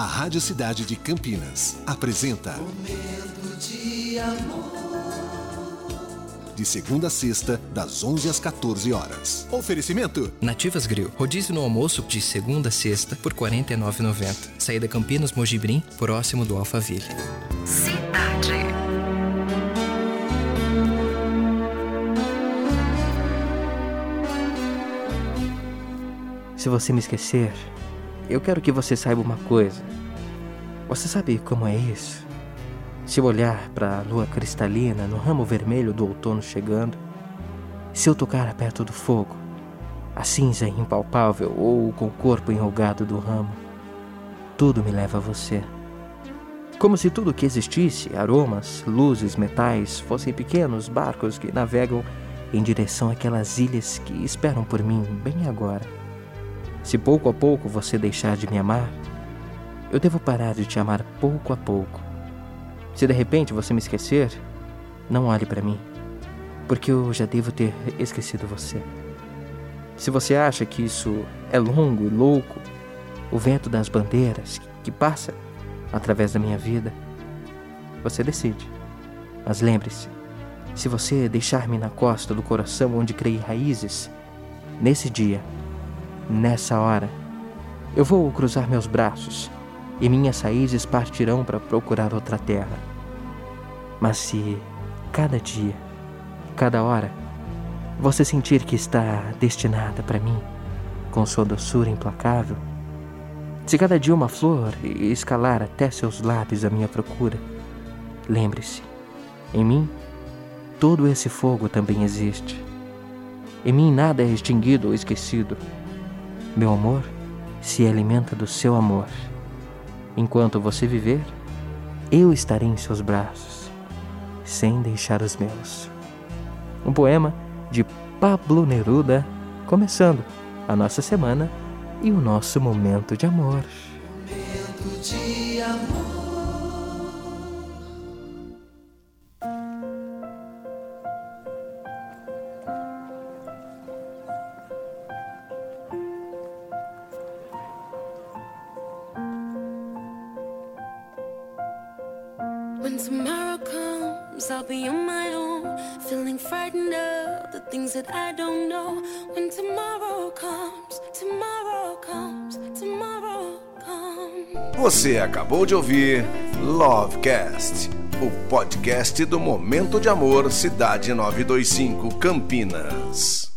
A Rádio Cidade de Campinas apresenta Momento de amor. De segunda a sexta, das 11 às 14 horas. Oferecimento: Nativas Grill. Rodízio no almoço de segunda a sexta por R$ 49,90. Saída Campinas Mojibrim, próximo do Alphaville. Cidade. Se você me esquecer, eu quero que você saiba uma coisa. Você sabe como é isso? Se eu olhar para a lua cristalina no ramo vermelho do outono chegando, se eu tocar perto do fogo, a cinza impalpável ou com o corpo enrugado do ramo, tudo me leva a você. Como se tudo que existisse, aromas, luzes, metais, fossem pequenos barcos que navegam em direção àquelas ilhas que esperam por mim bem agora. Se pouco a pouco você deixar de me amar, eu devo parar de te amar pouco a pouco. Se de repente você me esquecer, não olhe para mim, porque eu já devo ter esquecido você. Se você acha que isso é longo e louco, o vento das bandeiras que passa através da minha vida, você decide. Mas lembre-se, se você deixar-me na costa do coração onde criei raízes, nesse dia, nessa hora, eu vou cruzar meus braços e minhas raízes partirão para procurar outra terra. Mas se cada dia, cada hora, você sentir que está destinada para mim, com sua doçura implacável, se cada dia uma flor escalar até seus lábios a minha procura, lembre-se, em mim todo esse fogo também existe. Em mim nada é extinguido ou esquecido. Meu amor se alimenta do seu amor. Enquanto você viver, eu estarei em seus braços, sem deixar os meus. Um poema de Pablo Neruda, começando a nossa semana e o nosso momento de amor. Momento de When tomorrow comes, I'll be on my own, feeling frightened of the things that I don't know. When tomorrow comes, tomorrow comes, tomorrow comes. Você acabou de ouvir Lovecast, o podcast do Momento de Amor Cidade 925 Campinas.